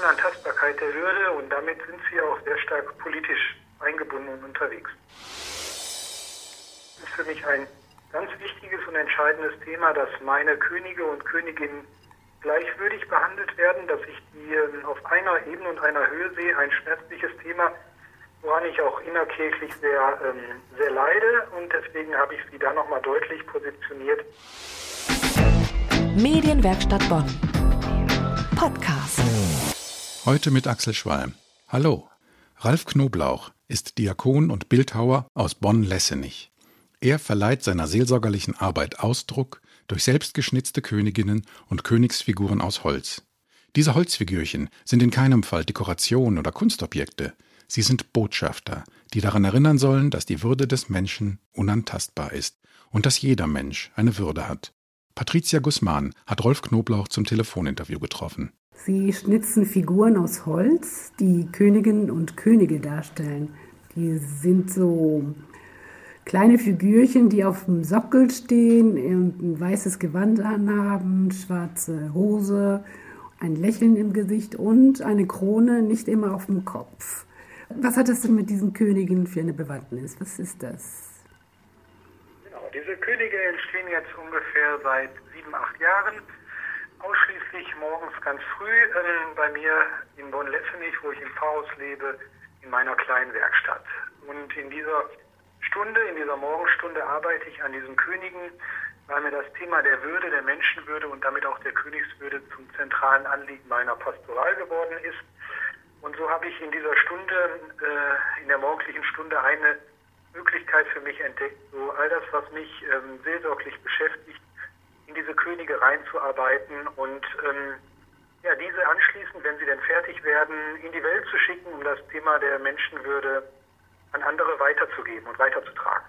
Unantastbarkeit der Würde und damit sind Sie auch sehr stark politisch eingebunden und unterwegs. Das ist für mich ein ganz wichtiges und entscheidendes Thema, dass meine Könige und Königinnen gleichwürdig behandelt werden, dass ich die ähm, auf einer Ebene und einer Höhe sehe, ein schmerzliches Thema, woran ich auch innerkirchlich sehr, ähm, sehr leide und deswegen habe ich sie da nochmal deutlich positioniert. Medienwerkstatt Bonn. Podcast. Heute mit Axel Schwalm. Hallo. Ralf Knoblauch ist Diakon und Bildhauer aus Bonn-Lessenich. Er verleiht seiner seelsorgerlichen Arbeit Ausdruck durch selbstgeschnitzte Königinnen und Königsfiguren aus Holz. Diese Holzfigürchen sind in keinem Fall Dekoration oder Kunstobjekte. Sie sind Botschafter, die daran erinnern sollen, dass die Würde des Menschen unantastbar ist und dass jeder Mensch eine Würde hat. Patricia Guzman hat Rolf Knoblauch zum Telefoninterview getroffen. Sie schnitzen Figuren aus Holz, die Königinnen und Könige darstellen. Die sind so kleine Figürchen, die auf dem Sockel stehen ein weißes Gewand anhaben, schwarze Hose, ein Lächeln im Gesicht und eine Krone nicht immer auf dem Kopf. Was hat das denn mit diesen Königen für eine Bewandtnis? Was ist das? Genau, diese Könige entstehen jetzt ungefähr seit sieben, acht Jahren ausschließlich morgens ganz früh ähm, bei mir in Bonn-Lessenich, wo ich im Pfarrhaus lebe, in meiner kleinen Werkstatt. Und in dieser Stunde, in dieser Morgenstunde arbeite ich an diesen Königen, weil mir das Thema der Würde, der Menschenwürde und damit auch der Königswürde zum zentralen Anliegen meiner Pastoral geworden ist. Und so habe ich in dieser Stunde, äh, in der morgendlichen Stunde, eine Möglichkeit für mich entdeckt, so all das, was mich ähm, seelsorglich beschäftigt, in diese Könige reinzuarbeiten und ähm, ja, diese anschließend, wenn sie denn fertig werden, in die Welt zu schicken, um das Thema der Menschenwürde an andere weiterzugeben und weiterzutragen.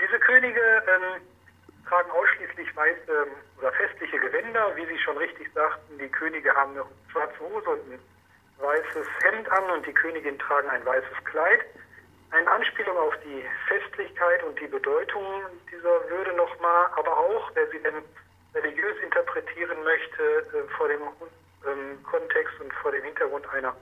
Diese Könige ähm, tragen ausschließlich weiße oder festliche Gewänder, wie Sie schon richtig sagten. Die Könige haben eine schwarze Hose und ein weißes Hemd an und die Königin tragen ein weißes Kleid. Eine Anspielung auf die Festlichkeit und die Bedeutung dieser Würde nochmal, aber auch, wer sie denn religiös interpretieren möchte, äh, vor dem ähm, Kontext und vor dem Hintergrund einer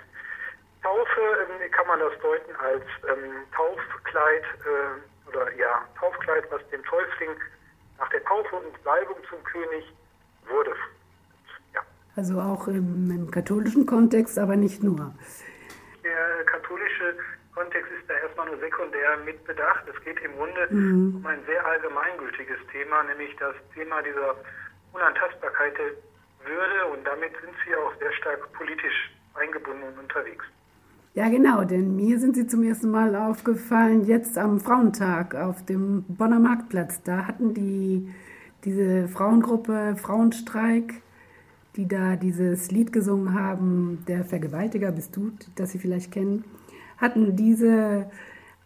Taufe ähm, kann man das deuten als ähm, Taufkleid äh, oder ja, Taufkleid, was dem Täufling nach der Taufe und Salbung zum König wurde. Ja. Also auch im, im katholischen Kontext, aber nicht nur. Der katholische Kontext ist da erstmal nur sekundär mitbedacht. Es geht im Grunde mhm. um ein sehr allgemeingültiges Thema, nämlich das Thema dieser Unantastbarkeit der Würde und damit sind sie auch sehr stark politisch eingebunden und unterwegs. Ja, genau, denn mir sind sie zum ersten Mal aufgefallen, jetzt am Frauentag auf dem Bonner Marktplatz. Da hatten die diese Frauengruppe Frauenstreik, die da dieses Lied gesungen haben, Der Vergewaltiger bist du, das Sie vielleicht kennen, hatten diese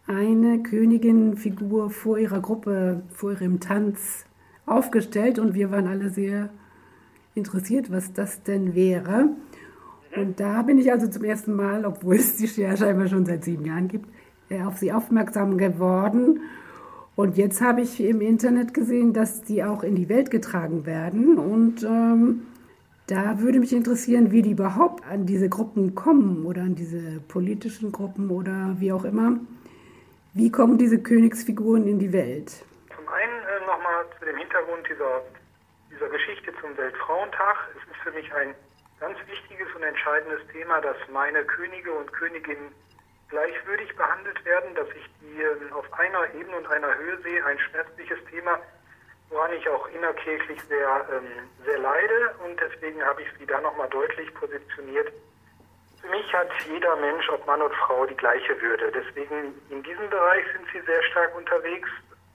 eine Königin-Figur vor ihrer Gruppe, vor ihrem Tanz aufgestellt und wir waren alle sehr interessiert, was das denn wäre. Und da bin ich also zum ersten Mal, obwohl es die ja scheinbar schon seit sieben Jahren gibt, äh, auf sie aufmerksam geworden. Und jetzt habe ich im Internet gesehen, dass die auch in die Welt getragen werden. Und ähm, da würde mich interessieren, wie die überhaupt an diese Gruppen kommen oder an diese politischen Gruppen oder wie auch immer. Wie kommen diese Königsfiguren in die Welt? Zum einen äh, nochmal zu dem Hintergrund dieser, dieser Geschichte zum Weltfrauentag. Es ist für mich ein ganz wichtiges und entscheidendes Thema, dass meine Könige und Königinnen gleichwürdig behandelt werden, dass ich die ähm, auf einer Ebene und einer Höhe sehe, ein schmerzliches Thema, woran ich auch innerkirchlich sehr, ähm, sehr leide und deswegen habe ich sie da nochmal deutlich positioniert. Für mich hat jeder Mensch, ob Mann oder Frau, die gleiche Würde. Deswegen in diesem Bereich sind sie sehr stark unterwegs.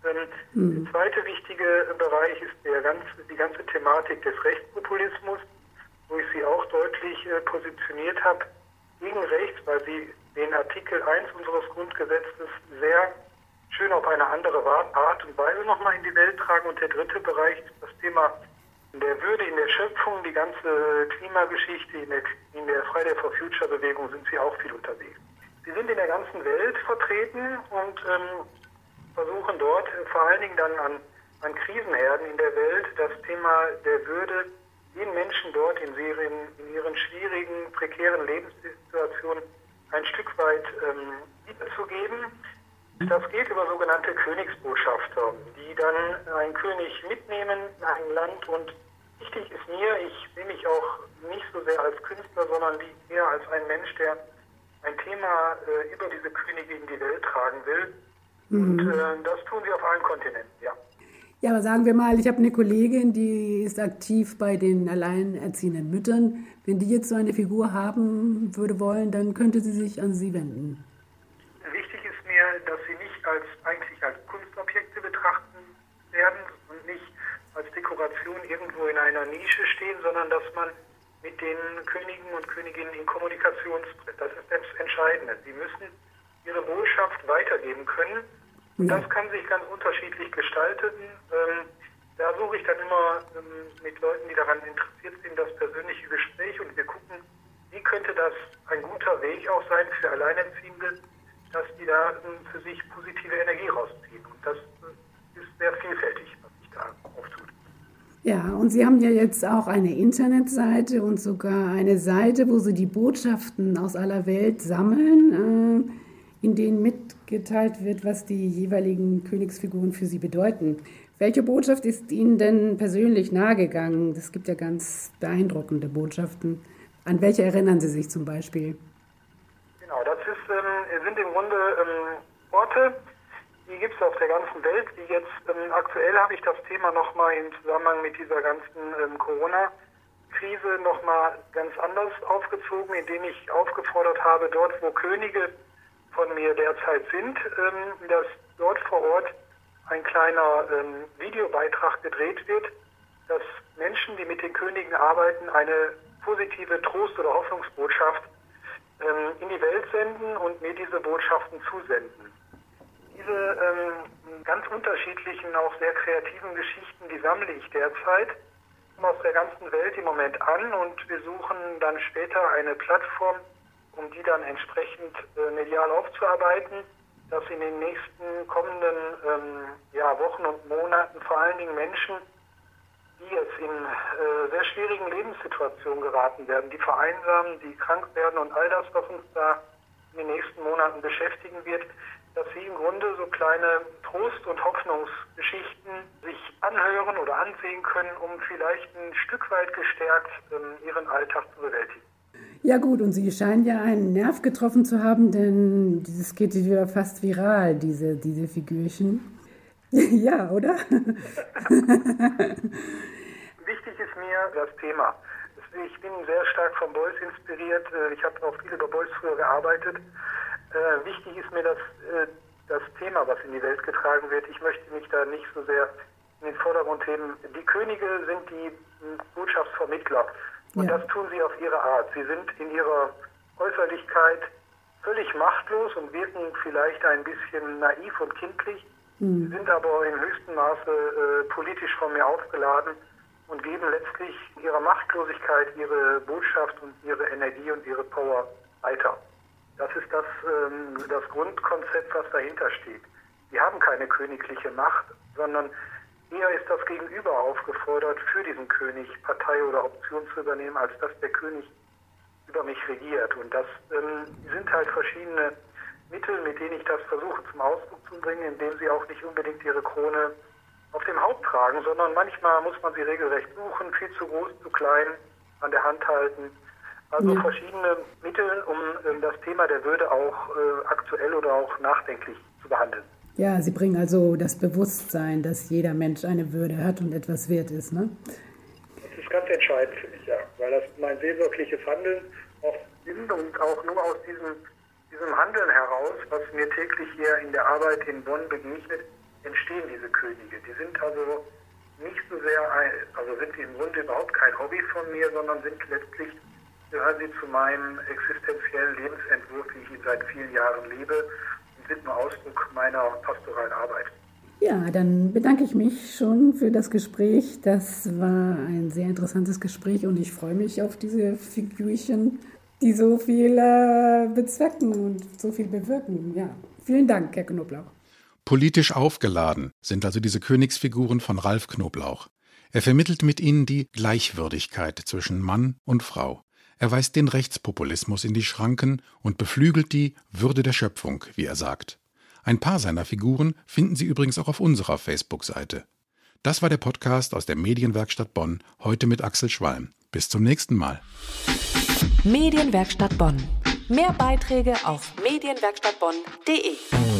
Ähm, mhm. Der zweite wichtige Bereich ist der ganze, die ganze Thematik des Rechtspopulismus wo ich sie auch deutlich äh, positioniert habe, gegen rechts, weil sie den Artikel 1 unseres Grundgesetzes sehr schön auf eine andere Art und Weise nochmal in die Welt tragen. Und der dritte Bereich ist das Thema der Würde in der Schöpfung, die ganze Klimageschichte, in der, in der Friday for Future Bewegung sind sie auch viel unterwegs. Sie sind in der ganzen Welt vertreten und ähm, versuchen dort vor allen Dingen dann an, an Krisenherden in der Welt das Thema der Würde den Menschen dort in, Serien, in ihren schwierigen, prekären Lebenssituation ein Stück weit ähm, wiederzugeben. Das geht über sogenannte Königsbotschafter, die dann einen König mitnehmen in ein Land und wichtig ist mir, ich sehe mich auch nicht so sehr als Künstler, sondern eher als ein Mensch, der ein Thema äh, über diese Könige in die Welt tragen will. Mhm. Und äh, das tun sie auf allen Kontinenten, ja. Ja, aber sagen wir mal, ich habe eine Kollegin, die ist aktiv bei den alleinerziehenden Müttern. Wenn die jetzt so eine Figur haben würde wollen, dann könnte sie sich an Sie wenden. Wichtig ist mir, dass sie nicht als eigentlich als Kunstobjekte betrachten werden und nicht Dekoration irgendwo in einer Nische stehen, sondern dass man mit den Königen und Königinnen in Kommunikation tritt. Das ist das Entscheidende. Sie müssen ihre Botschaft weitergeben können ja. Das kann sich ganz unterschiedlich gestalten. Ähm, da suche ich dann immer ähm, mit Leuten, die daran interessiert sind, das persönliche Gespräch und wir gucken, wie könnte das ein guter Weg auch sein für Alleinerziehende, dass die da ähm, für sich positive Energie rausziehen. Und das äh, ist sehr vielfältig, was sich da auftut. Ja, und Sie haben ja jetzt auch eine Internetseite und sogar eine Seite, wo Sie die Botschaften aus aller Welt sammeln. Äh, in denen mitgeteilt wird, was die jeweiligen Königsfiguren für sie bedeuten. Welche Botschaft ist Ihnen denn persönlich nahegegangen? Es gibt ja ganz beeindruckende Botschaften. An welche erinnern Sie sich zum Beispiel? Genau, das ist, ähm, sind im Grunde ähm, Orte, die gibt es auf der ganzen Welt. Die jetzt ähm, aktuell habe ich das Thema nochmal im Zusammenhang mit dieser ganzen ähm, Corona-Krise nochmal ganz anders aufgezogen, indem ich aufgefordert habe, dort, wo Könige von mir derzeit sind, ähm, dass dort vor Ort ein kleiner ähm, Videobeitrag gedreht wird, dass Menschen, die mit den Königen arbeiten, eine positive Trost- oder Hoffnungsbotschaft ähm, in die Welt senden und mir diese Botschaften zusenden. Diese ähm, ganz unterschiedlichen, auch sehr kreativen Geschichten, die sammle ich derzeit aus der ganzen Welt im Moment an und wir suchen dann später eine Plattform, um die dann entsprechend äh, medial aufzuarbeiten, dass in den nächsten kommenden ähm, ja, Wochen und Monaten vor allen Dingen Menschen, die jetzt in äh, sehr schwierigen Lebenssituationen geraten werden, die vereinsamen, die krank werden und all das, was uns da in den nächsten Monaten beschäftigen wird, dass sie im Grunde so kleine Trost- und Hoffnungsgeschichten sich anhören oder ansehen können, um vielleicht ein Stück weit gestärkt ähm, ihren Alltag zu bewältigen. Ja gut, und Sie scheinen ja einen Nerv getroffen zu haben, denn dieses geht ja fast viral, diese, diese Figürchen. ja, oder? Wichtig ist mir das Thema. Ich bin sehr stark von Beuys inspiriert. Äh, ich habe auch viel über Beuys früher gearbeitet. Äh, wichtig ist mir das, äh, das Thema, was in die Welt getragen wird. Ich möchte mich da nicht so sehr in den Vordergrund heben. Die Könige sind die Botschaftsvermittler. Und ja. das tun sie auf ihre Art. Sie sind in ihrer Äußerlichkeit völlig machtlos und wirken vielleicht ein bisschen naiv und kindlich, mhm. sind aber im höchsten Maße äh, politisch von mir aufgeladen und geben letztlich ihrer Machtlosigkeit ihre Botschaft und ihre Energie und ihre Power weiter. Das ist das, ähm, das Grundkonzept, was dahinter steht. Sie haben keine königliche Macht, sondern Eher ist das Gegenüber aufgefordert, für diesen König Partei oder Option zu übernehmen, als dass der König über mich regiert. Und das ähm, sind halt verschiedene Mittel, mit denen ich das versuche zum Ausdruck zu bringen, indem sie auch nicht unbedingt ihre Krone auf dem Haupt tragen, sondern manchmal muss man sie regelrecht suchen, viel zu groß, zu klein, an der Hand halten. Also ja. verschiedene Mittel, um ähm, das Thema der Würde auch äh, aktuell oder auch nachdenklich zu behandeln. Ja, Sie bringen also das Bewusstsein, dass jeder Mensch eine Würde hat und etwas wert ist, ne? Das ist ganz entscheidend für mich, ja, weil das mein seelsorgliches Handeln auch sind und auch nur aus diesem, diesem Handeln heraus, was mir täglich hier in der Arbeit in Bonn begegnet, entstehen diese Könige. Die sind also nicht so sehr, also sind sie im Grunde überhaupt kein Hobby von mir, sondern sind letztlich, gehören sie zu meinem existenziellen Lebensentwurf, wie ich ihn seit vielen Jahren lebe sind nur Ausdruck meiner pastoralen Arbeit. Ja, dann bedanke ich mich schon für das Gespräch. Das war ein sehr interessantes Gespräch und ich freue mich auf diese Figürchen, die so viel äh, bezwecken und so viel bewirken. Ja, vielen Dank, Herr Knoblauch. Politisch aufgeladen sind also diese Königsfiguren von Ralf Knoblauch. Er vermittelt mit ihnen die Gleichwürdigkeit zwischen Mann und Frau. Er weist den Rechtspopulismus in die Schranken und beflügelt die Würde der Schöpfung, wie er sagt. Ein paar seiner Figuren finden Sie übrigens auch auf unserer Facebook-Seite. Das war der Podcast aus der Medienwerkstatt Bonn, heute mit Axel Schwalm. Bis zum nächsten Mal. Medienwerkstatt Bonn. Mehr Beiträge auf medienwerkstattbonn.de.